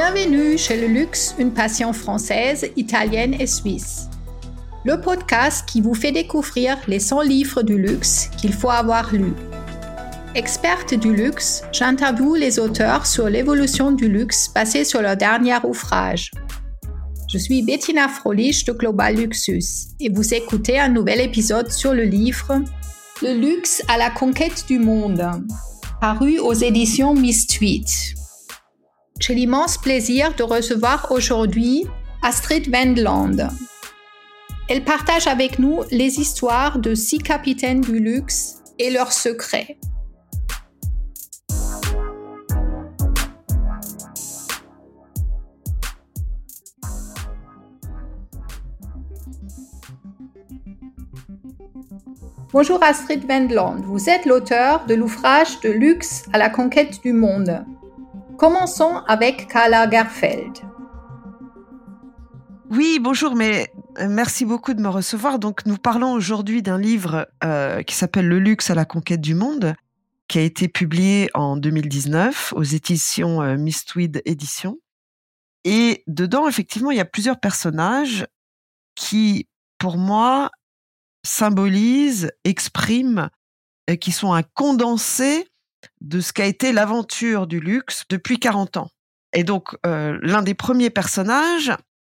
Bienvenue chez Le Luxe, une passion française, italienne et suisse. Le podcast qui vous fait découvrir les 100 livres du luxe qu'il faut avoir lus. Experte du luxe, j'interviewe les auteurs sur l'évolution du luxe basé sur leur dernier ouvrage. Je suis Bettina Frolich de Global Luxus et vous écoutez un nouvel épisode sur le livre Le luxe à la conquête du monde, paru aux éditions Miss Tweet. J'ai l'immense plaisir de recevoir aujourd'hui Astrid Wendland. Elle partage avec nous les histoires de six capitaines du luxe et leurs secrets. Bonjour Astrid Wendland, vous êtes l'auteur de l'ouvrage de luxe à la conquête du monde, Commençons avec Carla Garfeld. Oui, bonjour, mais euh, merci beaucoup de me recevoir. Donc, nous parlons aujourd'hui d'un livre euh, qui s'appelle Le luxe à la conquête du monde, qui a été publié en 2019 aux éditions euh, Mistweed Éditions. Et dedans, effectivement, il y a plusieurs personnages qui, pour moi, symbolisent, expriment, qui sont un condensé de ce qu'a été l'aventure du luxe depuis 40 ans. Et donc, euh, l'un des premiers personnages,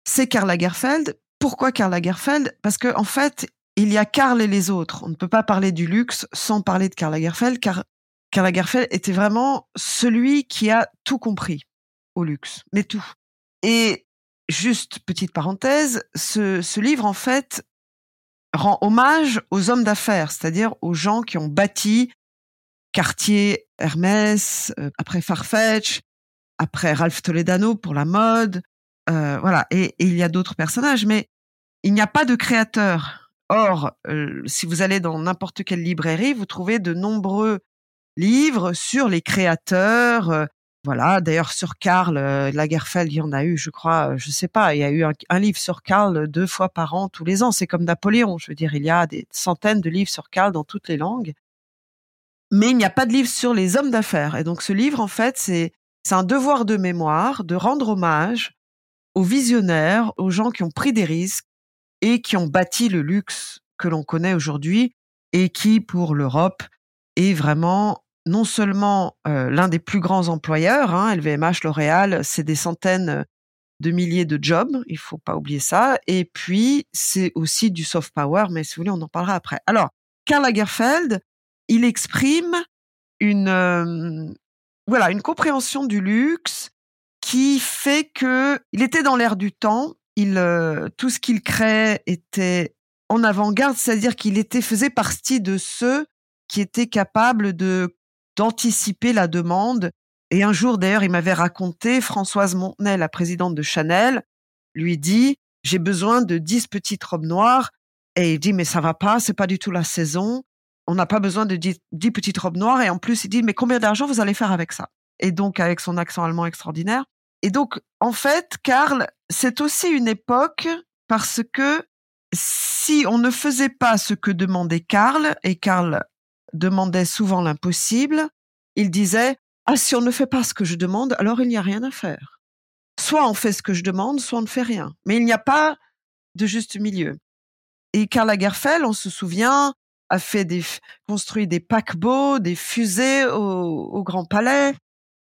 c'est Karl Lagerfeld. Pourquoi Karl Lagerfeld? Parce qu'en en fait, il y a Karl et les autres. On ne peut pas parler du luxe sans parler de Karl Lagerfeld, car Karl Lagerfeld était vraiment celui qui a tout compris au luxe, mais tout. Et juste petite parenthèse, ce, ce livre en fait rend hommage aux hommes d'affaires, c'est-à-dire aux gens qui ont bâti Cartier, Hermès, euh, après Farfetch, après Ralph Toledano pour la mode, euh, voilà. Et, il y a d'autres personnages, mais il n'y a pas de créateur. Or, euh, si vous allez dans n'importe quelle librairie, vous trouvez de nombreux livres sur les créateurs. voilà. D'ailleurs, sur Karl Lagerfeld, il y en a eu, je crois, je sais pas, il y a eu un livre sur Karl deux fois par an tous les ans. C'est comme Napoléon. Je veux dire, il y a des centaines de livres sur Karl dans toutes les langues mais il n'y a pas de livre sur les hommes d'affaires. Et donc ce livre, en fait, c'est un devoir de mémoire de rendre hommage aux visionnaires, aux gens qui ont pris des risques et qui ont bâti le luxe que l'on connaît aujourd'hui et qui, pour l'Europe, est vraiment non seulement euh, l'un des plus grands employeurs, hein, LVMH, L'Oréal, c'est des centaines de milliers de jobs, il faut pas oublier ça, et puis c'est aussi du soft power, mais si vous voulez, on en parlera après. Alors, Karl Lagerfeld, il exprime une euh, voilà une compréhension du luxe qui fait que il était dans l'air du temps. Il euh, tout ce qu'il créait était en avant-garde, c'est-à-dire qu'il était faisait partie de ceux qui étaient capables de d'anticiper la demande. Et un jour, d'ailleurs, il m'avait raconté, Françoise Montenay, la présidente de Chanel, lui dit, j'ai besoin de dix petites robes noires. Et il dit, mais ça va pas, c'est pas du tout la saison on n'a pas besoin de dix, petites robes noires. Et en plus, il dit, mais combien d'argent vous allez faire avec ça? Et donc, avec son accent allemand extraordinaire. Et donc, en fait, Karl, c'est aussi une époque parce que si on ne faisait pas ce que demandait Karl, et Karl demandait souvent l'impossible, il disait, ah, si on ne fait pas ce que je demande, alors il n'y a rien à faire. Soit on fait ce que je demande, soit on ne fait rien. Mais il n'y a pas de juste milieu. Et Karl Lagerfeld, on se souvient, a fait des, construit des paquebots, des fusées au, Grand Palais.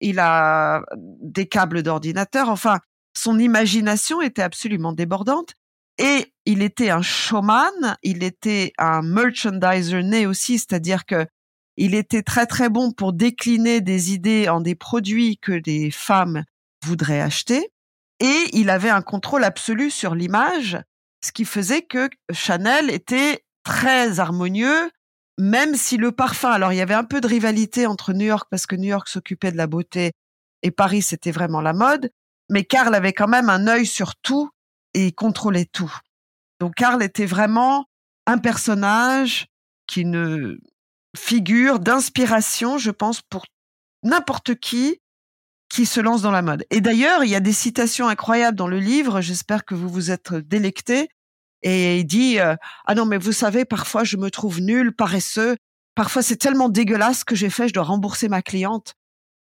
Il a des câbles d'ordinateur. Enfin, son imagination était absolument débordante. Et il était un showman, il était un merchandiser né aussi, c'est-à-dire que il était très très bon pour décliner des idées en des produits que des femmes voudraient acheter. Et il avait un contrôle absolu sur l'image, ce qui faisait que Chanel était très harmonieux, même si le parfum, alors il y avait un peu de rivalité entre New York parce que New York s'occupait de la beauté et Paris c'était vraiment la mode, mais Karl avait quand même un œil sur tout et contrôlait tout. Donc Karl était vraiment un personnage qui ne figure d'inspiration, je pense, pour n'importe qui qui se lance dans la mode. Et d'ailleurs, il y a des citations incroyables dans le livre, j'espère que vous vous êtes délectés, et il dit euh, ah non mais vous savez parfois je me trouve nul, paresseux, parfois c'est tellement dégueulasse que j'ai fait je dois rembourser ma cliente.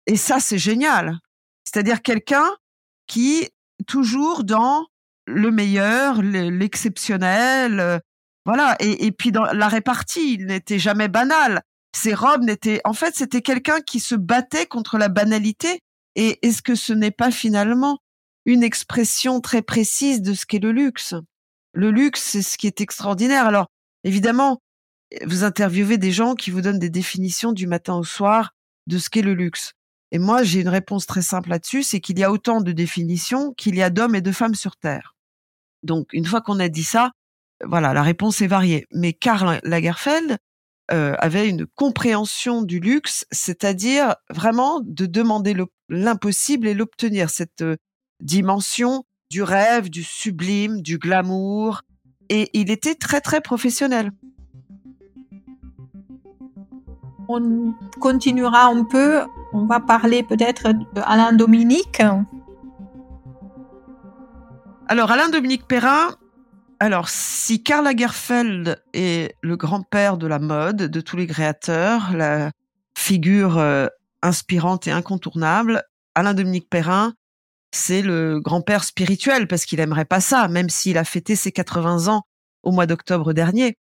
Et ça c'est génial. C'est-à-dire quelqu'un qui toujours dans le meilleur, l'exceptionnel, euh, voilà. Et, et puis dans la répartie, il n'était jamais banal. Ses robes n'étaient, en fait, c'était quelqu'un qui se battait contre la banalité. Et est-ce que ce n'est pas finalement une expression très précise de ce qu'est le luxe? Le luxe, c'est ce qui est extraordinaire. Alors, évidemment, vous interviewez des gens qui vous donnent des définitions du matin au soir de ce qu'est le luxe. Et moi, j'ai une réponse très simple là-dessus, c'est qu'il y a autant de définitions qu'il y a d'hommes et de femmes sur Terre. Donc, une fois qu'on a dit ça, voilà, la réponse est variée. Mais Karl Lagerfeld euh, avait une compréhension du luxe, c'est-à-dire vraiment de demander l'impossible et l'obtenir, cette euh, dimension du rêve, du sublime, du glamour. Et il était très, très professionnel. On continuera un peu. On va parler peut-être d'Alain Dominique. Alors, Alain Dominique Perrin, alors, si Karl Lagerfeld est le grand-père de la mode, de tous les créateurs, la figure euh, inspirante et incontournable, Alain Dominique Perrin, c'est le grand-père spirituel parce qu'il aimerait pas ça, même s'il a fêté ses 80 ans au mois d'octobre dernier.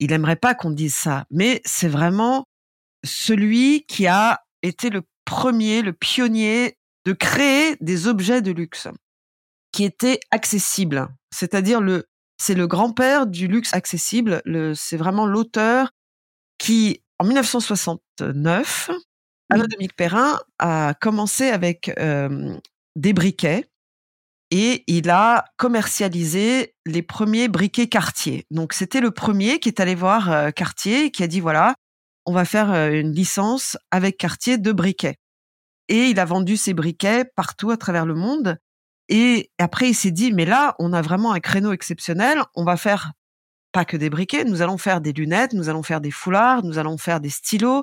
Il aimerait pas qu'on dise ça, mais c'est vraiment celui qui a été le premier, le pionnier de créer des objets de luxe qui étaient accessibles. C'est-à-dire le, c'est le grand-père du luxe accessible. c'est vraiment l'auteur qui, en 1969, Alain Dominique Perrin a commencé avec euh, des briquets et il a commercialisé les premiers briquets Cartier. Donc c'était le premier qui est allé voir euh, Cartier et qui a dit voilà, on va faire euh, une licence avec Cartier de briquets. Et il a vendu ses briquets partout à travers le monde. Et après, il s'est dit, mais là, on a vraiment un créneau exceptionnel. On va faire pas que des briquets, nous allons faire des lunettes, nous allons faire des foulards, nous allons faire des stylos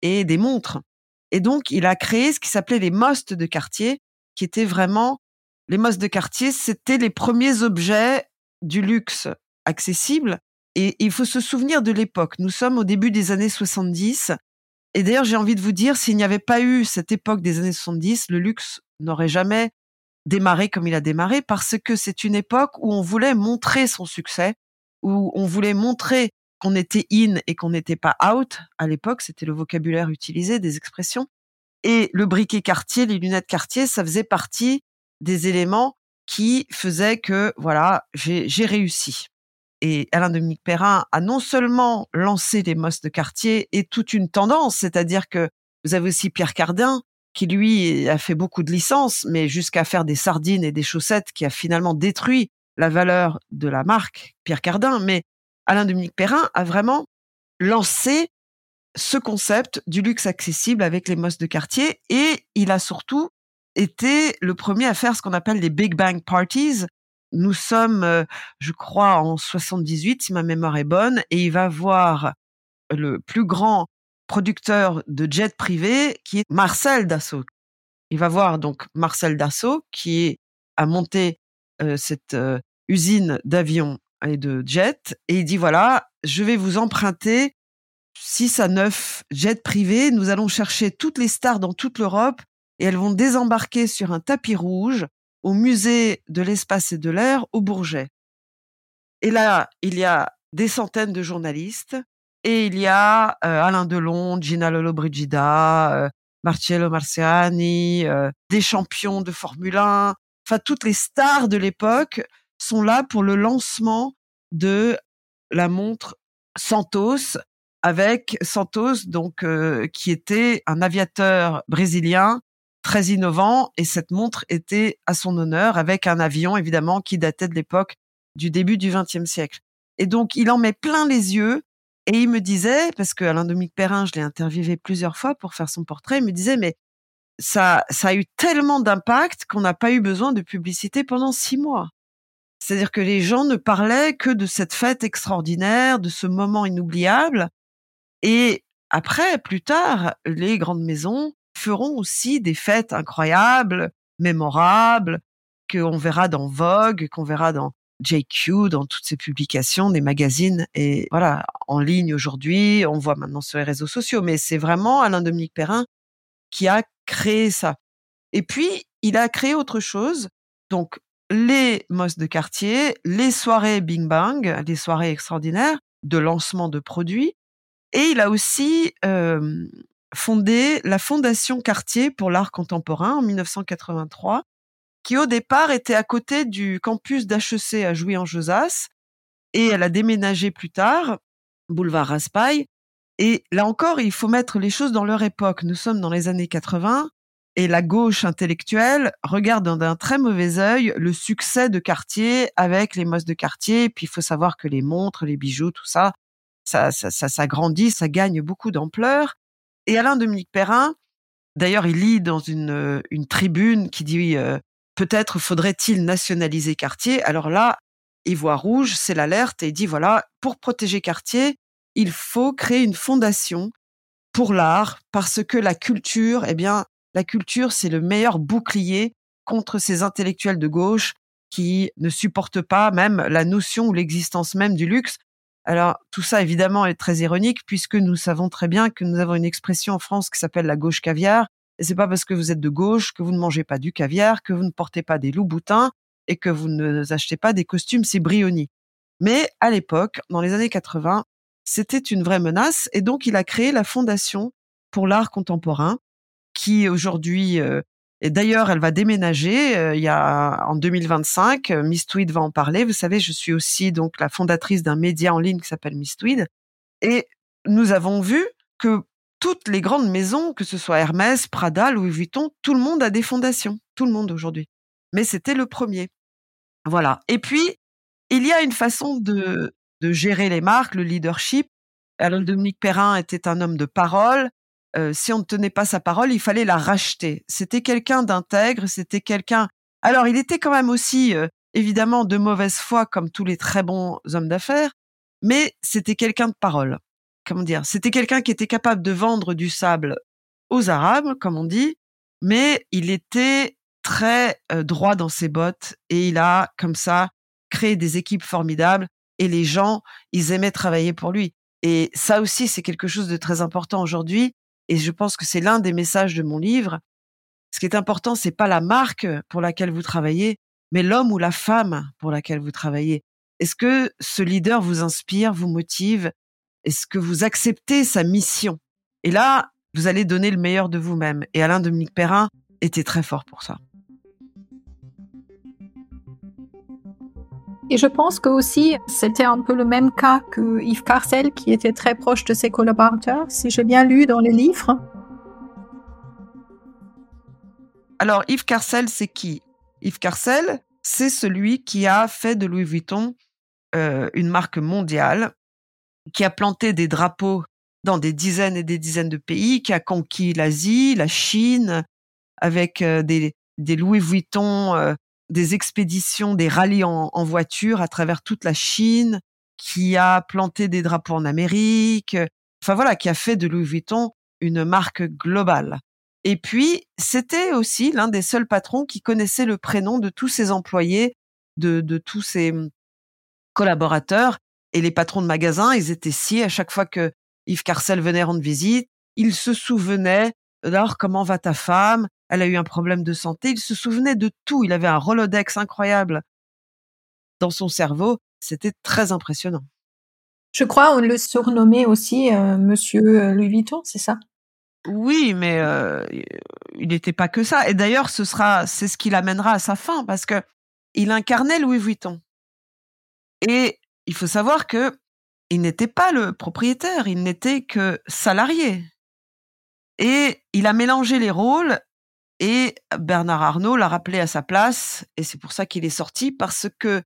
et des montres. Et donc, il a créé ce qui s'appelait les mostes de quartier, qui étaient vraiment les mostes de quartier, c'était les premiers objets du luxe accessibles. Et il faut se souvenir de l'époque. Nous sommes au début des années 70. Et d'ailleurs, j'ai envie de vous dire, s'il n'y avait pas eu cette époque des années 70, le luxe n'aurait jamais démarré comme il a démarré parce que c'est une époque où on voulait montrer son succès, où on voulait montrer qu'on était in et qu'on n'était pas out. À l'époque, c'était le vocabulaire utilisé, des expressions. Et le briquet quartier, les lunettes quartier, ça faisait partie des éléments qui faisaient que, voilà, j'ai réussi. Et Alain Dominique Perrin a non seulement lancé les mosses de quartier et toute une tendance, c'est-à-dire que vous avez aussi Pierre Cardin, qui lui a fait beaucoup de licences, mais jusqu'à faire des sardines et des chaussettes, qui a finalement détruit la valeur de la marque Pierre Cardin. Mais Alain Dominique Perrin a vraiment lancé ce concept du luxe accessible avec les mosses de quartier et il a surtout été le premier à faire ce qu'on appelle les Big Bang Parties. Nous sommes, euh, je crois, en 78, si ma mémoire est bonne, et il va voir le plus grand producteur de jet privé qui est Marcel Dassault. Il va voir donc Marcel Dassault qui a monté euh, cette euh, usine d'avions et de jets et il dit voilà, je vais vous emprunter 6 à 9 jets privés, nous allons chercher toutes les stars dans toute l'Europe et elles vont désembarquer sur un tapis rouge au musée de l'espace et de l'air au Bourget. Et là, il y a des centaines de journalistes, et il y a euh, Alain Delon, Gina Lollobrigida, euh, Marcello Marciani, euh, des champions de Formule 1. Enfin, toutes les stars de l'époque sont là pour le lancement de la montre Santos avec Santos donc qui était un aviateur brésilien très innovant et cette montre était à son honneur avec un avion évidemment qui datait de l'époque du début du XXe siècle. Et donc il en met plein les yeux et il me disait, parce que Alain Dominique Perrin, je l'ai interviewé plusieurs fois pour faire son portrait, il me disait, mais ça, ça a eu tellement d'impact qu'on n'a pas eu besoin de publicité pendant six mois. C'est-à-dire que les gens ne parlaient que de cette fête extraordinaire, de ce moment inoubliable. Et après, plus tard, les grandes maisons feront aussi des fêtes incroyables, mémorables, qu'on verra dans Vogue, qu'on verra dans JQ, dans toutes ses publications, des magazines et voilà, en ligne aujourd'hui, on voit maintenant sur les réseaux sociaux, mais c'est vraiment Alain Dominique Perrin qui a créé ça. Et puis, il a créé autre chose. Donc, les mosses de quartier, les soirées Bing Bang, les soirées extraordinaires de lancement de produits. Et il a aussi euh, fondé la Fondation Cartier pour l'art contemporain en 1983, qui au départ était à côté du campus d'HEC à Jouy-en-Josas. Et elle a déménagé plus tard, boulevard Raspail. Et là encore, il faut mettre les choses dans leur époque. Nous sommes dans les années 80 et la gauche intellectuelle regarde d'un très mauvais œil le succès de Cartier avec les mosses de Cartier. Puis il faut savoir que les montres, les bijoux, tout ça, ça, ça, ça, ça grandit, ça gagne beaucoup d'ampleur. Et Alain Dominique Perrin, d'ailleurs, il lit dans une, une tribune qui dit euh, peut-être faudrait-il nationaliser Cartier. Alors là, il voit rouge, c'est l'alerte et il dit voilà, pour protéger Cartier, il faut créer une fondation pour l'art parce que la culture, eh bien, la culture, c'est le meilleur bouclier contre ces intellectuels de gauche qui ne supportent pas même la notion ou l'existence même du luxe. Alors, tout ça, évidemment, est très ironique puisque nous savons très bien que nous avons une expression en France qui s'appelle la gauche caviar. Et c'est pas parce que vous êtes de gauche que vous ne mangez pas du caviar, que vous ne portez pas des loups-boutins et que vous ne achetez pas des costumes Brioni. Mais à l'époque, dans les années 80, c'était une vraie menace et donc il a créé la Fondation pour l'art contemporain qui aujourd'hui euh, et d'ailleurs, elle va déménager. Euh, il y a en 2025, euh, Miss Tweed va en parler. Vous savez, je suis aussi donc la fondatrice d'un média en ligne qui s'appelle Miss Tweed. Et nous avons vu que toutes les grandes maisons, que ce soit Hermès, Prada, Louis Vuitton, tout le monde a des fondations. Tout le monde aujourd'hui. Mais c'était le premier. Voilà. Et puis, il y a une façon de, de gérer les marques, le leadership. Alain Dominique Perrin était un homme de parole. Euh, si on ne tenait pas sa parole, il fallait la racheter. C'était quelqu'un d'intègre, c'était quelqu'un. Alors, il était quand même aussi euh, évidemment de mauvaise foi, comme tous les très bons hommes d'affaires, mais c'était quelqu'un de parole. Comment dire? C'était quelqu'un qui était capable de vendre du sable aux Arabes, comme on dit, mais il était très euh, droit dans ses bottes et il a comme ça créé des équipes formidables et les gens, ils aimaient travailler pour lui. Et ça aussi, c'est quelque chose de très important aujourd'hui. Et je pense que c'est l'un des messages de mon livre. Ce qui est important, c'est pas la marque pour laquelle vous travaillez, mais l'homme ou la femme pour laquelle vous travaillez. Est-ce que ce leader vous inspire, vous motive? Est-ce que vous acceptez sa mission? Et là, vous allez donner le meilleur de vous-même. Et Alain Dominique Perrin était très fort pour ça. Et je pense que aussi, c'était un peu le même cas que Yves Carcel, qui était très proche de ses collaborateurs, si j'ai bien lu dans les livres. Alors, Yves Carcel, c'est qui? Yves Carcel, c'est celui qui a fait de Louis Vuitton euh, une marque mondiale, qui a planté des drapeaux dans des dizaines et des dizaines de pays, qui a conquis l'Asie, la Chine, avec euh, des, des Louis Vuitton euh, des expéditions, des rallyes en, voiture à travers toute la Chine, qui a planté des drapeaux en Amérique, enfin voilà, qui a fait de Louis Vuitton une marque globale. Et puis, c'était aussi l'un des seuls patrons qui connaissait le prénom de tous ses employés, de, de tous ses hum, collaborateurs. Et les patrons de magasins, ils étaient si à chaque fois que Yves Carcel venait rendre visite, ils se souvenaient alors comment va ta femme? Elle a eu un problème de santé. Il se souvenait de tout. Il avait un Rolodex incroyable dans son cerveau. C'était très impressionnant. Je crois on le surnommait aussi euh, Monsieur euh, Louis Vuitton, c'est ça? Oui, mais euh, il n'était pas que ça. Et d'ailleurs, ce sera, c'est ce qui l'amènera à sa fin, parce que il incarnait Louis Vuitton. Et il faut savoir que il n'était pas le propriétaire, il n'était que salarié. Et il a mélangé les rôles et Bernard Arnault l'a rappelé à sa place et c'est pour ça qu'il est sorti parce que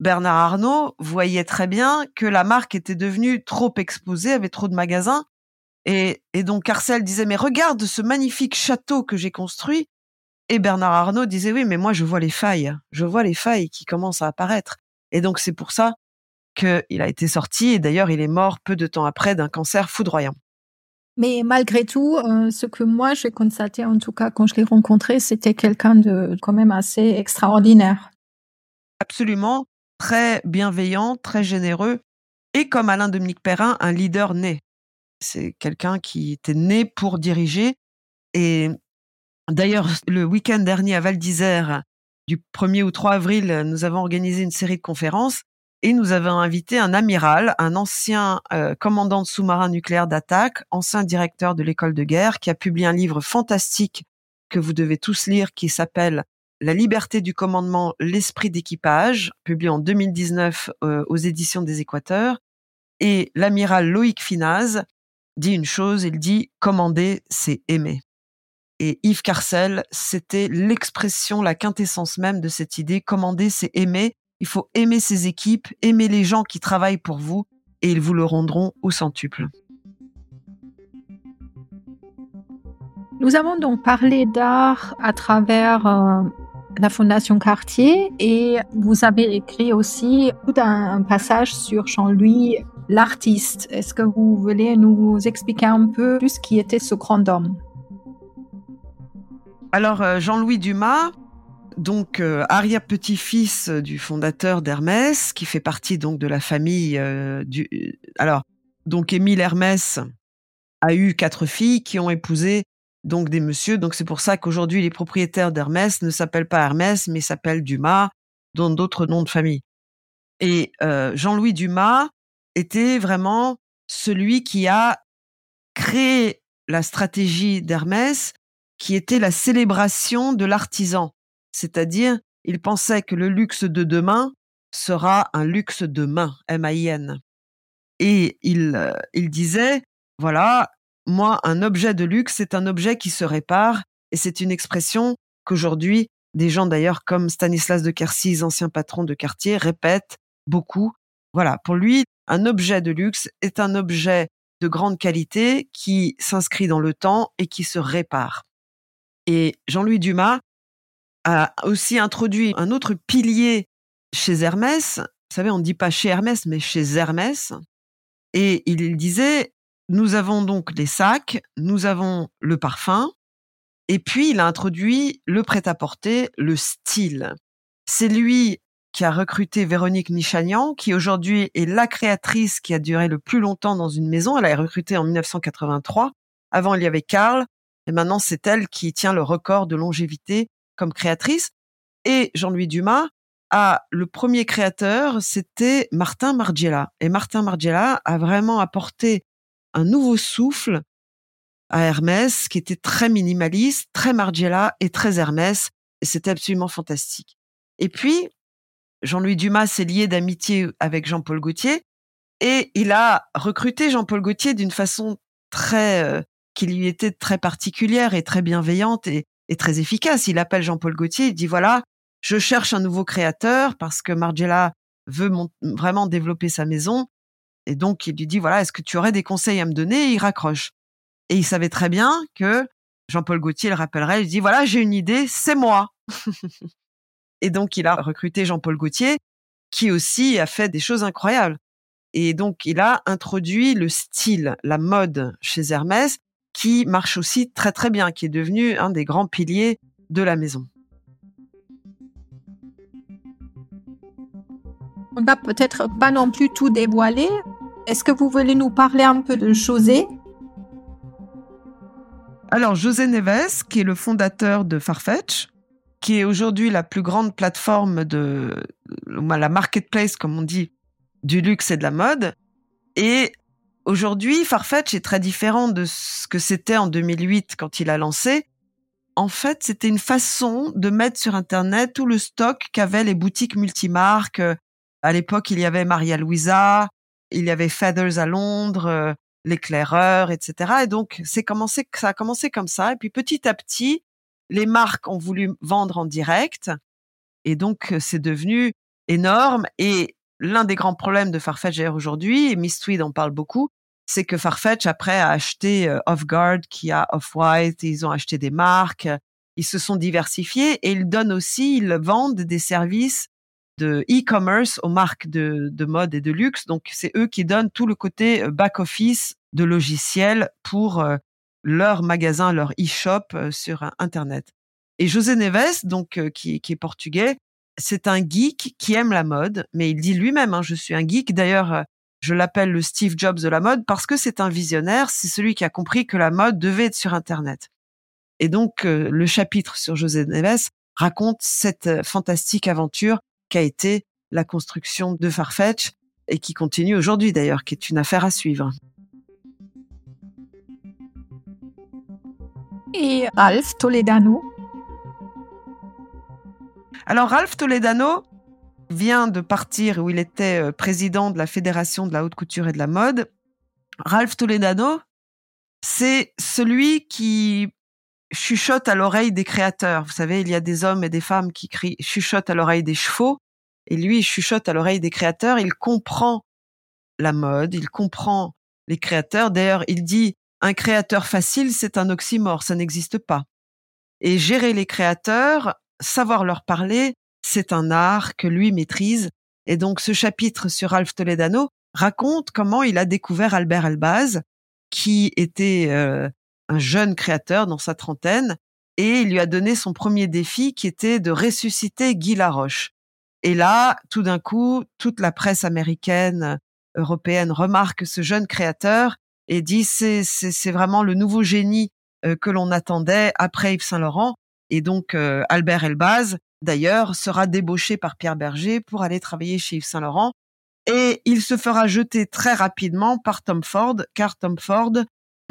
Bernard Arnault voyait très bien que la marque était devenue trop exposée, avait trop de magasins. Et, donc Carcel disait mais regarde ce magnifique château que j'ai construit. Et Bernard Arnault disait oui mais moi je vois les failles, je vois les failles qui commencent à apparaître. Et donc c'est pour ça qu'il a été sorti. Et d'ailleurs il est mort peu de temps après d'un cancer foudroyant. Mais malgré tout, euh, ce que moi j'ai constaté, en tout cas quand je l'ai rencontré, c'était quelqu'un de quand même assez extraordinaire. Absolument, très bienveillant, très généreux, et comme Alain Dominique Perrin, un leader né. C'est quelqu'un qui était né pour diriger, et D'ailleurs, le week-end dernier à Val d'Isère, du 1er au 3 avril, nous avons organisé une série de conférences et nous avons invité un amiral, un ancien euh, commandant de sous-marin nucléaire d'attaque, ancien directeur de l'école de guerre, qui a publié un livre fantastique que vous devez tous lire qui s'appelle La liberté du commandement, l'esprit d'équipage, publié en 2019 euh, aux éditions des Équateurs. Et l'amiral Loïc Finaz dit une chose, il dit commander, c'est aimer. Et Yves Carcel, c'était l'expression, la quintessence même de cette idée. Commander, c'est aimer. Il faut aimer ses équipes, aimer les gens qui travaillent pour vous, et ils vous le rendront au centuple. Nous avons donc parlé d'art à travers euh, la Fondation Cartier et vous avez écrit aussi tout un, passage sur Jean-Louis, l'artiste. Est-ce que vous voulez nous expliquer un peu plus qui était ce grand homme? Alors, euh, Jean-Louis Dumas, donc euh, arrière-petit-fils du fondateur d'Hermès, qui fait partie donc de la famille du. Alors, donc Émile Hermès a eu quatre filles qui ont épousé donc des messieurs. Donc c'est pour ça qu'aujourd'hui les propriétaires d'Hermès ne s'appellent pas Hermès, mais s'appellent Dumas, dont d'autres noms de famille. Et euh, Jean-Louis Dumas était vraiment celui qui a créé la stratégie d'Hermès, qui était la célébration de l'artisan. C'est-à-dire, il pensait que le luxe de demain sera un luxe de main, M-A-I-N. Et il, euh, il disait, voilà, moi, un objet de luxe, c'est un objet qui se répare, et c'est une expression qu'aujourd'hui, des gens d'ailleurs comme Stanislas de Quercy, ancien patron de quartier, répètent beaucoup. Voilà, pour lui, un objet de luxe est un objet de grande qualité qui s'inscrit dans le temps et qui se répare. Et Jean-Louis Dumas a aussi introduit un autre pilier chez Hermès. Vous savez, on ne dit pas chez Hermès, mais chez Hermès. Et il disait, nous avons donc les sacs, nous avons le parfum, et puis il a introduit le prêt-à-porter, le style. C'est lui qui a recruté Véronique Nichanian, qui aujourd'hui est la créatrice qui a duré le plus longtemps dans une maison. Elle a recruté en 1983. Avant, il y avait Karl, et maintenant c'est elle qui tient le record de longévité comme créatrice. Et Jean-Louis Dumas a le premier créateur, c'était Martin Margiela. Et Martin Margiela a vraiment apporté un nouveau souffle à Hermès qui était très minimaliste, très Margiela et très Hermès. Et c'était absolument fantastique. Et puis, Jean-Louis Dumas s'est lié d'amitié avec Jean-Paul Gaultier et il a recruté Jean-Paul Gaultier d'une façon très, euh, qui lui était très particulière et très bienveillante et, très efficace. Il appelle Jean-Paul Gaultier, il dit voilà, je cherche un nouveau créateur parce que Margiela veut vraiment développer sa maison et donc, il lui dit, voilà, est-ce que tu aurais des conseils à me donner? Et il raccroche. Et il savait très bien que Jean-Paul Gaultier le rappellerait. Il dit, voilà, j'ai une idée, c'est moi. et donc, il a recruté Jean-Paul Gaultier, qui aussi a fait des choses incroyables. Et donc, il a introduit le style, la mode chez Hermès, qui marche aussi très très bien, qui est devenu un des grands piliers de la maison. On va peut-être pas non plus tout dévoiler, est-ce que vous voulez nous parler un peu de José? Alors, José Neves, qui est le fondateur de Farfetch, qui est aujourd'hui la plus grande plateforme de la marketplace, comme on dit, du luxe et de la mode. Et aujourd'hui, Farfetch est très différent de ce que c'était en 2008 quand il a lancé. En fait, c'était une façon de mettre sur Internet tout le stock qu'avaient les boutiques multimarques. À l'époque, il y avait Maria Luisa, il y avait Feathers à Londres, euh, l'éclaireur, etc. Et donc, c'est commencé, ça a commencé comme ça. Et puis, petit à petit, les marques ont voulu vendre en direct. Et donc, c'est devenu énorme. Et l'un des grands problèmes de Farfetch aujourd'hui, et Miss Tweed en parle beaucoup, c'est que Farfetch, après, a acheté euh, Off-Guard, qui a Off-White, ils ont acheté des marques, ils se sont diversifiés et ils donnent aussi, ils vendent des services de e-commerce aux marques de, de, mode et de luxe. Donc, c'est eux qui donnent tout le côté euh, back-office de logiciels pour euh, leur magasin, leur e-shop euh, sur Internet. Et José Neves, donc qui, qui est portugais, c'est un geek qui aime la mode, mais il dit lui-même, hein, je suis un geek. D'ailleurs, je l'appelle le Steve Jobs de la mode parce que c'est un visionnaire, c'est celui qui a compris que la mode devait être sur Internet. Et donc, le chapitre sur José Neves raconte cette fantastique aventure qu'a été la construction de Farfetch et qui continue aujourd'hui d'ailleurs, qui est une affaire à suivre. Et Ralph Toledano? Alors Ralph Toledano vient de partir où il était euh, président de la Fédération de la haute couture et de la mode. Ralph Toledano, c'est celui qui chuchote à l'oreille des créateurs. Vous savez, il y a des hommes et des femmes qui crient, chuchotent à l'oreille des chevaux. Et lui, il chuchote à l'oreille des créateurs. Il comprend la mode, il comprend les créateurs. D'ailleurs, il dit, un créateur facile, c'est un oxymore, ça n'existe pas. Et gérer les créateurs, savoir leur parler, c'est un art que lui maîtrise. Et donc, ce chapitre sur Ralph Toledano raconte comment il a découvert Albert Elbaz, qui était euh, un jeune créateur dans sa trentaine, et il lui a donné son premier défi qui était de ressusciter Guy Laroche. Et là, tout d'un coup, toute la presse américaine, européenne remarque ce jeune créateur et dit c'est c'est vraiment le nouveau génie euh, que l'on attendait après Yves Saint Laurent. Et donc euh, Albert Elbaz, d'ailleurs, sera débauché par Pierre Berger pour aller travailler chez Yves Saint Laurent. Et il se fera jeter très rapidement par Tom Ford, car Tom Ford,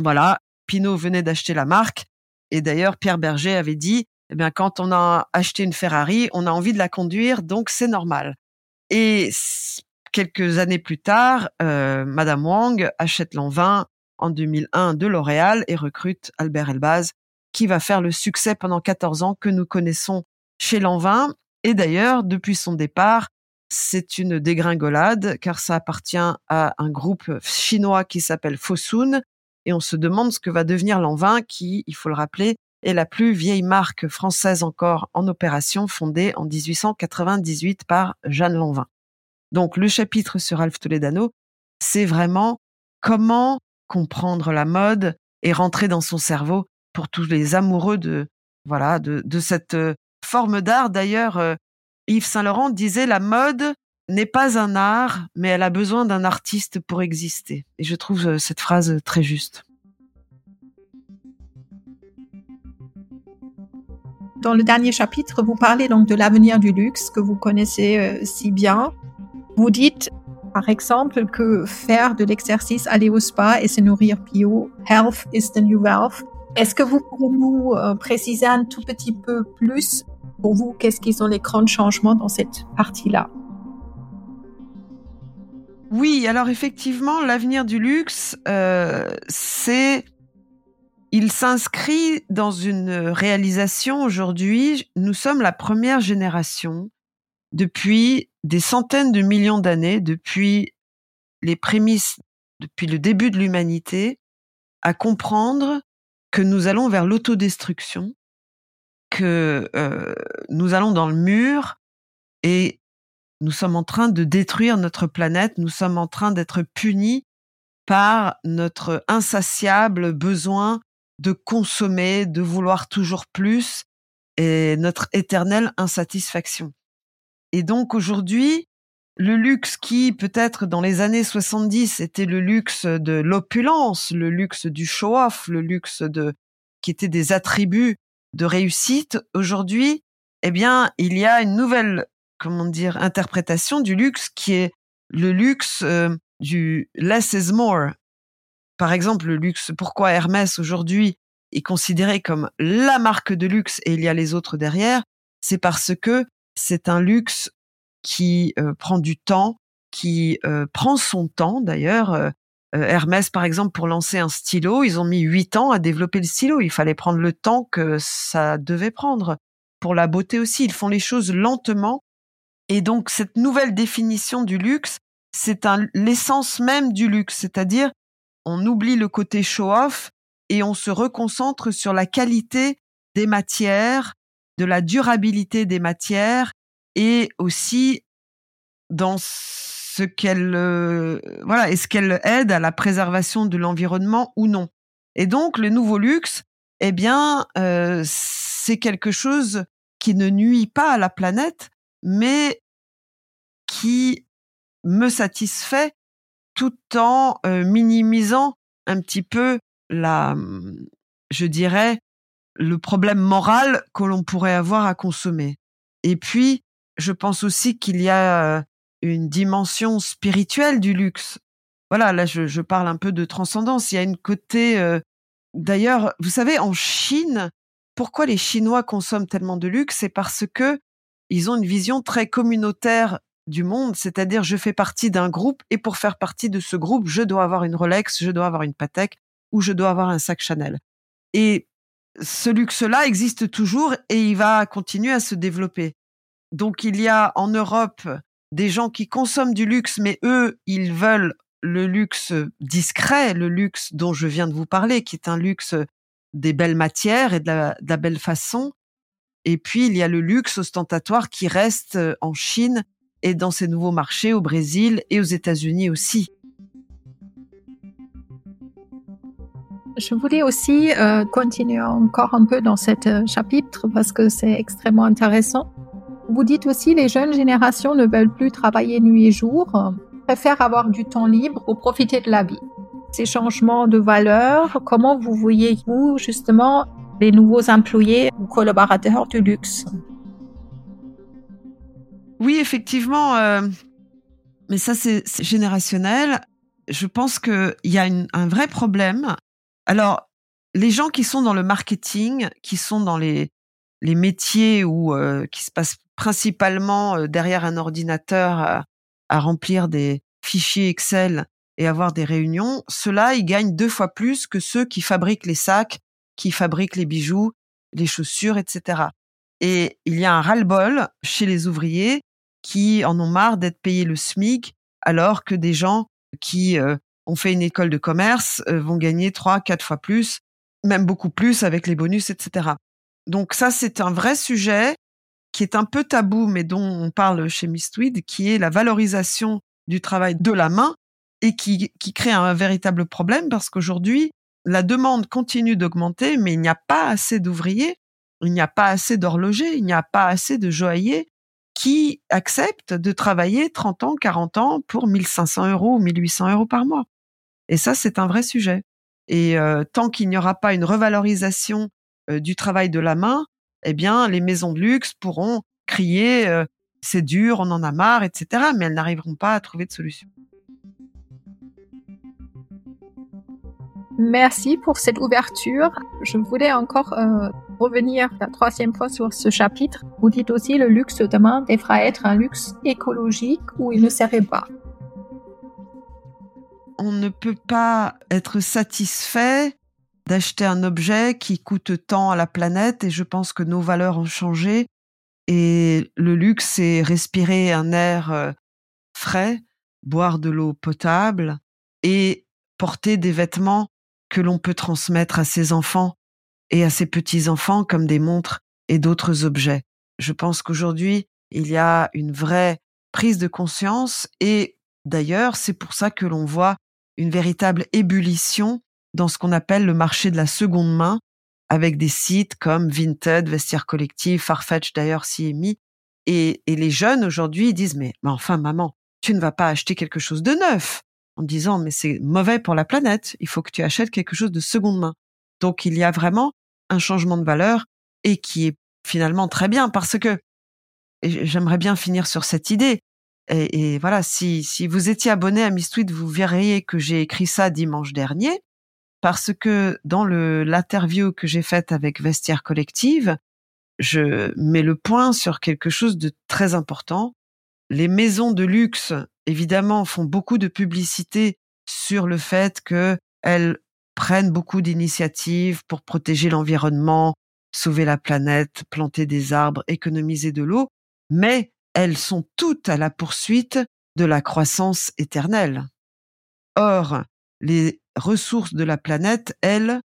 voilà, Pinot venait d'acheter la marque. Et d'ailleurs, Pierre Berger avait dit, eh bien, quand on a acheté une Ferrari, on a envie de la conduire, donc c'est normal. Et quelques années plus tard, euh, Madame Wang achète Lanvin en 2001 de L'Oréal et recrute Albert Elbaz, qui va faire le succès pendant 14 ans que nous connaissons chez Lanvin. Et d'ailleurs, depuis son départ, c'est une dégringolade car ça appartient à un groupe chinois qui s'appelle Fosun et on se demande ce que va devenir Lanvin qui, il faut le rappeler, est la plus vieille marque française encore en opération fondée en 1898 par Jeanne Lanvin. Donc le chapitre sur Alf Toledano, c'est vraiment comment comprendre la mode et rentrer dans son cerveau pour tous les amoureux de voilà de, cette euh, forme d'art. D'ailleurs, euh, Yves Saint Laurent disait la mode n'est pas un art, mais elle a besoin d'un artiste pour exister. Et je trouve euh, cette phrase très juste. Dans le dernier chapitre, vous parlez donc de l'avenir du luxe que vous connaissez euh, si bien. Vous dites, par exemple, que faire de l'exercice, aller au spa et se nourrir bio, health is the new wealth. Est-ce que vous pouvez nous préciser un tout petit peu plus pour vous, qu'est-ce qui sont les grands changements dans cette partie-là? Oui, alors effectivement, l'avenir du luxe, euh, c'est, il s'inscrit dans une réalisation aujourd'hui. Nous sommes la première génération depuis des centaines de millions d'années, depuis les prémices, depuis le début de l'humanité, à comprendre que nous allons vers l'autodestruction, que euh, nous allons dans le mur et nous sommes en train de détruire notre planète, nous sommes en train d'être punis par notre insatiable besoin de consommer, de vouloir toujours plus et notre éternelle insatisfaction. Et donc aujourd'hui, le luxe qui peut-être dans les années 70 était le luxe de l'opulence, le luxe du show-off, le luxe de qui étaient des attributs de réussite, aujourd'hui, eh bien, il y a une nouvelle comment dire, interprétation du luxe qui est le luxe euh, du less is more. Par exemple, le luxe, pourquoi Hermès aujourd'hui est considéré comme la marque de luxe et il y a les autres derrière, c'est parce que c'est un luxe qui euh, prend du temps, qui euh, prend son temps d'ailleurs. Hermès, par exemple, pour lancer un stylo, ils ont mis huit ans à développer le stylo. Il fallait prendre le temps que ça devait prendre. Pour la beauté aussi, ils font les choses lentement et donc cette nouvelle définition du luxe, c'est l'essence même du luxe, c'est-à-dire on oublie le côté show-off et on se reconcentre sur la qualité des matières, de la durabilité des matières et aussi dans ce qu'elle euh, voilà est-ce qu'elle aide à la préservation de l'environnement ou non. Et donc le nouveau luxe, eh bien euh, c'est quelque chose qui ne nuit pas à la planète, mais qui me satisfait tout en euh, minimisant un petit peu la, je dirais, le problème moral que l'on pourrait avoir à consommer. Et puis, je pense aussi qu'il y a une dimension spirituelle du luxe. Voilà, là, je, parle un peu de transcendance. Il y a une côté, euh, d'ailleurs, vous savez, en Chine, pourquoi les Chinois consomment tellement de luxe? C'est parce que ils ont une vision très communautaire du monde, c'est-à-dire je fais partie d'un groupe et pour faire partie de ce groupe, je dois avoir une Rolex, je dois avoir une Patek ou je dois avoir un sac Chanel. Et ce luxe-là existe toujours et il va continuer à se développer. Donc il y a en Europe des gens qui consomment du luxe, mais eux, ils veulent le luxe discret, le luxe dont je viens de vous parler, qui est un luxe des belles matières et de la, belle façon. Et puis, il y a le luxe ostentatoire qui reste en Chine et dans ces nouveaux marchés au Brésil et aux États-Unis aussi. Je voulais aussi euh, continuer encore un peu dans cet euh, chapitre parce que c'est extrêmement intéressant. Vous dites aussi les jeunes générations ne veulent plus travailler nuit et jour, euh, préfèrent avoir du temps libre pour profiter de la vie. Ces changements de valeur, comment vous voyez-vous justement les nouveaux employés ou collaborateurs du luxe? Oui, effectivement, mais ça c'est générationnel. Je pense qu'il y a un vrai problème alors, les gens qui sont dans le marketing, qui sont dans les, les métiers où, euh, qui se passent principalement euh, derrière un ordinateur à, à, remplir des fichiers Excel et avoir des réunions, ceux-là, ils gagnent deux fois plus que ceux qui fabriquent les sacs, qui fabriquent les bijoux, les chaussures, etc. Et il y a un ras-le-bol chez les ouvriers qui en ont marre d'être payés le SMIC alors que des gens qui euh, on fait une école de commerce euh, vont gagner trois, quatre fois plus, même beaucoup plus avec les bonus, etc. Donc ça, c'est un vrai sujet qui est un peu tabou, mais dont on parle chez Mistweed, qui est la valorisation du travail de la main et qui, qui crée un véritable problème parce qu'aujourd'hui, la demande continue d'augmenter, mais il n'y a pas assez d'ouvriers, il n'y a pas assez d'horlogers, il n'y a pas assez de joailliers qui acceptent de travailler 30 ans, 40 ans pour 1500 euros ou 1800 euros par mois. Et ça, c'est un vrai sujet. Et euh, tant qu'il n'y aura pas une revalorisation du travail de la main, eh bien, les maisons de luxe pourront crier euh, c'est dur, on en a marre, etc. Mais elles n'arriveront pas à trouver de solution. Merci pour cette ouverture. Je voulais encore revenir la troisième fois sur ce chapitre. Vous dites aussi le luxe demain devra être un luxe écologique ou il ne serait pas on ne peut pas être satisfait d'acheter un objet qui coûte tant à la planète et je pense que nos valeurs ont changé et le luxe c'est respirer un air euh, frais, boire de l'eau potable et porter des vêtements que l'on peut transmettre à ses enfants et à ses petits-enfants comme des montres et d'autres objets. Je pense qu'aujourd'hui, il y a une vraie prise de conscience et d'ailleurs, c'est pour ça que l'on voit une véritable ébullition dans ce qu'on appelle le marché de la seconde main, avec des sites comme Vinted, Vestiaire Collectif, Farfetch d'ailleurs s'y est mis. Et, les jeunes aujourd'hui disent mais, enfin maman, tu ne vas pas acheter quelque chose de neuf en disant mais c'est mauvais pour la planète, il faut que tu achètes quelque chose de seconde main. Donc il y a vraiment un changement de valeur et qui est finalement très bien parce que j'aimerais bien finir sur cette idée. Et, voilà, si, si vous étiez abonné à Miss Tweet, vous verriez que j'ai écrit ça dimanche dernier, parce que dans l'interview que j'ai faite avec Vestiaire Collective, je mets le point sur quelque chose de très important. Les maisons de luxe, évidemment, font beaucoup de publicité sur le fait qu'elles prennent beaucoup d'initiatives pour protéger l'environnement, sauver la planète, planter des arbres, économiser de l'eau, mais elles sont toutes à la poursuite de la croissance éternelle. Or, les ressources de la planète, elles,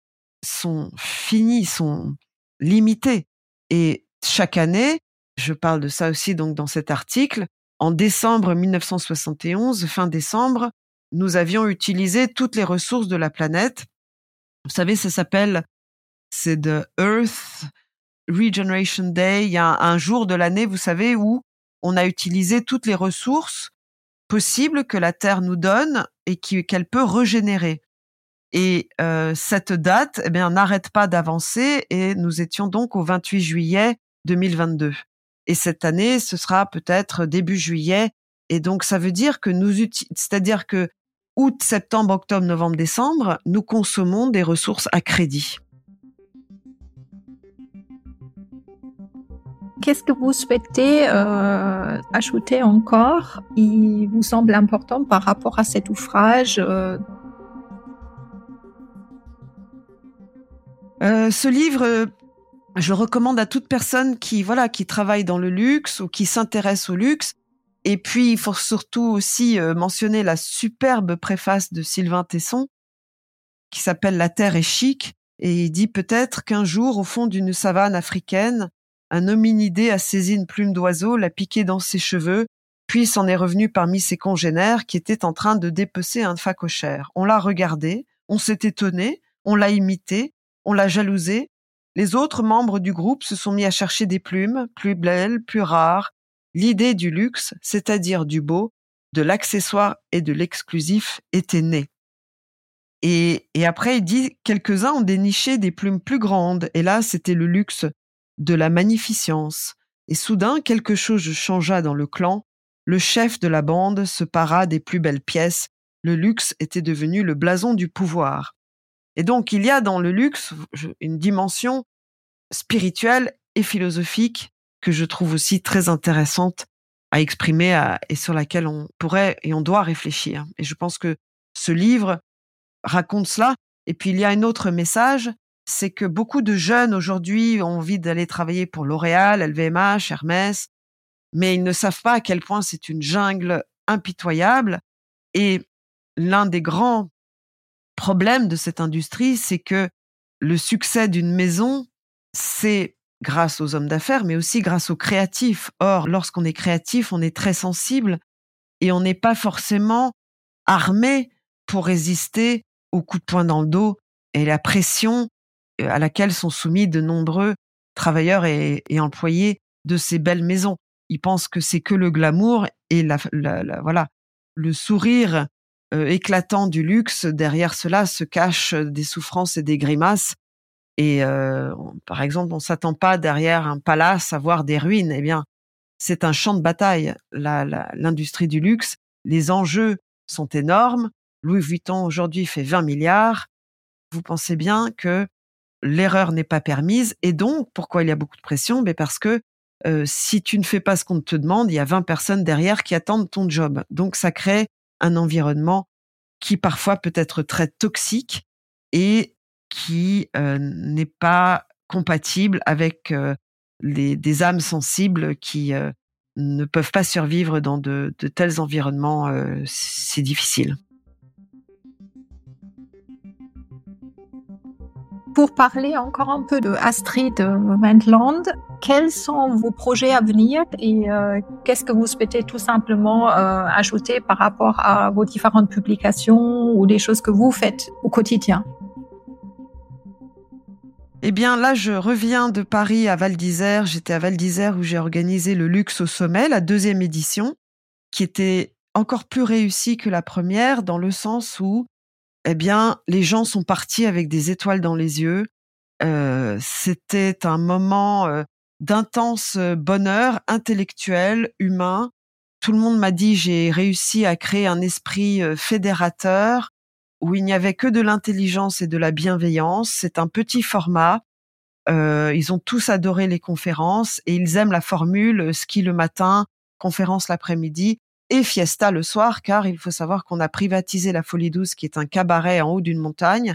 sont finies, sont limitées. Et chaque année, je parle de ça aussi donc dans cet article, en décembre 1971, fin décembre, nous avions utilisé toutes les ressources de la planète. Vous savez, ça s'appelle, c'est de Earth Regeneration Day. Il y a un jour de l'année, vous savez, où on a utilisé toutes les ressources possibles que la Terre nous donne et qu'elle peut régénérer. Et euh, cette date, eh bien, n'arrête pas d'avancer et nous étions donc au 28 juillet 2022. Et cette année, ce sera peut-être début juillet. Et donc, ça veut dire que nous, c'est-à-dire que août, septembre, octobre, novembre, décembre, nous consommons des ressources à crédit. Qu'est-ce que vous souhaitez euh, ajouter encore? Il vous semble important par rapport à cet ouvrage euh, Euh, ce livre, euh, je le recommande à toute personne qui voilà qui travaille dans le luxe ou qui s'intéresse au luxe. Et puis, il faut surtout aussi euh, mentionner la superbe préface de Sylvain Tesson qui s'appelle La Terre est chic. Et il dit peut-être qu'un jour, au fond d'une savane africaine, un hominidé a saisi une plume d'oiseau, l'a piqué dans ses cheveux, puis s'en est revenu parmi ses congénères qui étaient en train de dépecer un facochère. On l'a regardé, on s'est étonné, on l'a imité, on l'a jalousé. Les autres membres du groupe se sont mis à chercher des plumes, plus belles, plus rares. L'idée du luxe, c'est-à-dire du beau, de l'accessoire et de l'exclusif, était née. Et, après, il dit, quelques-uns ont déniché des plumes plus grandes, et là, c'était le luxe de la magnificence. Et soudain, quelque chose changea dans le clan. Le chef de la bande se para des plus belles pièces. Le luxe était devenu le blason du pouvoir. Et donc, il y a dans le luxe une dimension spirituelle et philosophique que je trouve aussi très intéressante à exprimer et sur laquelle on pourrait et on doit réfléchir. Et je pense que ce livre raconte cela. Et puis, il y a un autre message, c'est que beaucoup de jeunes aujourd'hui ont envie d'aller travailler pour L'Oréal, LVMH, Hermès, mais ils ne savent pas à quel point c'est une jungle impitoyable. Et l'un des grands problème de cette industrie, c'est que le succès d'une maison, c'est grâce aux hommes d'affaires, mais aussi grâce aux créatifs. Or, lorsqu'on est créatif, on est très sensible et on n'est pas forcément armé pour résister aux coups de poing dans le dos et la pression euh, à laquelle sont soumis de nombreux travailleurs et, employés de ces belles maisons. Ils pensent que c'est que le glamour et la, voilà le sourire éclatant du luxe, derrière cela se cachent des souffrances et des grimaces. Et euh, par exemple, on s'attend pas derrière un palace à voir des ruines. Eh bien, c'est un champ de bataille. L'industrie du luxe, les enjeux sont énormes. Louis Vuitton aujourd'hui fait 20 milliards. Vous pensez bien que l'erreur n'est pas permise. Et donc, pourquoi il y a beaucoup de pression? Mais ben, Parce que euh, si tu ne fais pas ce qu'on te demande, il y a 20 personnes derrière qui attendent ton job. Donc, ça crée un environnement qui parfois peut être très toxique et qui euh, n'est pas compatible avec euh, les, des âmes sensibles qui euh, ne peuvent pas survivre dans de, de tels environnements si difficiles. Pour parler encore un peu de Astrid Wendland, quels sont vos projets à venir et euh, qu'est-ce que vous souhaitez tout simplement euh, ajouter par rapport à vos différentes publications ou des choses que vous faites au quotidien? Eh bien, là, je reviens de Paris à Val d'Isère. J'étais à Val d'Isère où j'ai organisé le Luxe au sommet, la deuxième édition, qui était encore plus réussie que la première dans le sens où eh bien, les gens sont partis avec des étoiles dans les yeux. Euh, c'était un moment euh, d'intense euh, bonheur intellectuel, humain. Tout le monde m'a dit j'ai réussi à créer un esprit fédérateur où il n'y avait que de l'intelligence et de la bienveillance. C'est un petit format. ils ont tous adoré les conférences et ils aiment la formule ski le matin, conférence l'après-midi et fiesta le soir, car il faut savoir qu'on a privatisé la Folie Douce, qui est un cabaret en haut d'une montagne.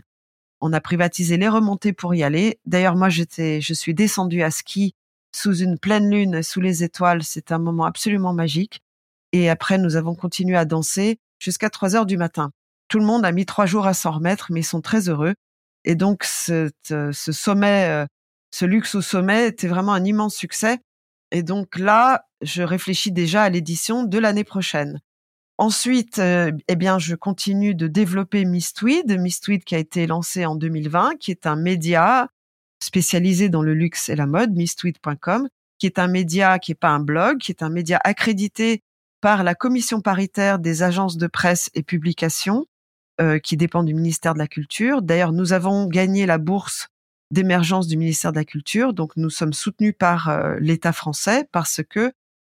On a privatisé les remontées pour y aller. D'ailleurs, moi, j'étais, je suis descendue à ski sous une pleine lune, sous les étoiles. C'est un moment absolument magique. Et après, nous avons continué à danser jusqu'à 3 heures du matin. Tout le monde a mis trois jours à s'en remettre, mais ils sont très heureux. Et donc, ce, ce sommet, euh, ce luxe au sommet était vraiment un immense succès. Et donc là, je réfléchis déjà à l'édition de l'année prochaine. Ensuite, euh, eh bien, je continue de développer Mistweed, Mistweed qui a été lancé en 2020, qui est un média spécialisé dans le luxe et la mode, mistweed.com, qui est un média qui n'est pas un blog, qui est un média accrédité par la commission paritaire des agences de presse et publications, euh, qui dépend du ministère de la Culture. D'ailleurs, nous avons gagné la bourse d'émergence du ministère de la Culture, donc nous sommes soutenus par euh, l'État français parce que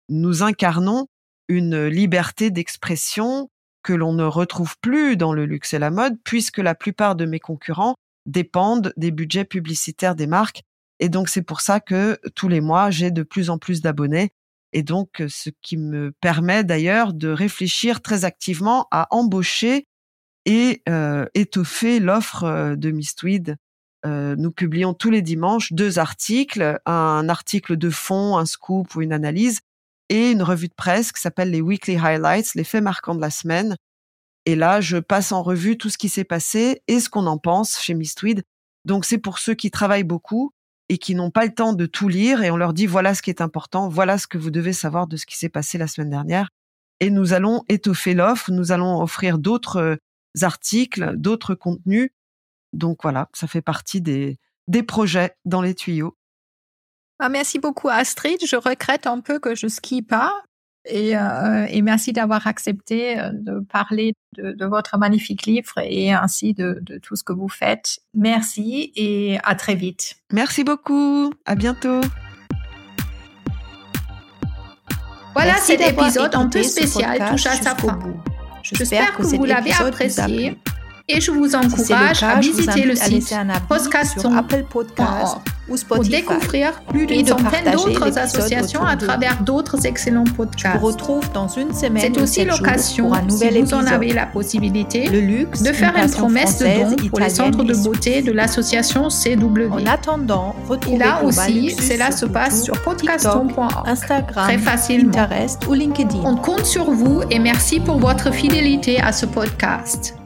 nous incarnons une liberté d'expression que l'on ne retrouve plus dans le luxe et la mode, puisque la plupart de mes concurrents dépendent des budgets publicitaires des marques. Et donc c'est pour ça que tous les mois, j'ai de plus en plus d'abonnés. Et donc ce qui me permet d'ailleurs de réfléchir très activement à embaucher et euh, étoffer l'offre euh, de Mistweed. Euh, nous publions tous les dimanches deux articles, un article de fond, un scoop ou une analyse, et une revue de presse qui s'appelle les Weekly Highlights, les faits marquants de la semaine. Et là, je passe en revue tout ce qui s'est passé et ce qu'on en pense chez Mistweed. Donc c'est pour ceux qui travaillent beaucoup et qui n'ont pas le temps de tout lire et on leur dit voilà ce qui est important, voilà ce que vous devez savoir de ce qui s'est passé la semaine dernière. Et nous allons étoffer l'offre, nous allons offrir d'autres euh, articles, d'autres contenus. Donc voilà, ça fait partie des, des projets dans les tuyaux. Ah, merci beaucoup Astrid. Je regrette un peu que je skie pas. Et, euh, et merci d'avoir accepté euh, de parler de, de, votre magnifique livre et ainsi de, de, tout ce que vous faites. Merci et à très vite. Merci beaucoup. À bientôt. Voilà, cet épisode un peu spécial touche à sa fin. J'espère que, que vous l'avez apprécié et je vous encourage à visiter le site podcast.org pour découvrir plus d'une centaine d'autres associations à travers d'autres excellents podcasts. retrouve dans une semaine. C'est aussi l'occasion, si vous en avez la possibilité, le luxe, de faire une, promesse de don pour les centres de beauté de l'association CW. En attendant, retrouvez là aussi, cela se passe sur podcaston.org. Instagram, très facilement. Pinterest ou LinkedIn. On compte sur vous et merci pour votre fidélité à ce podcast.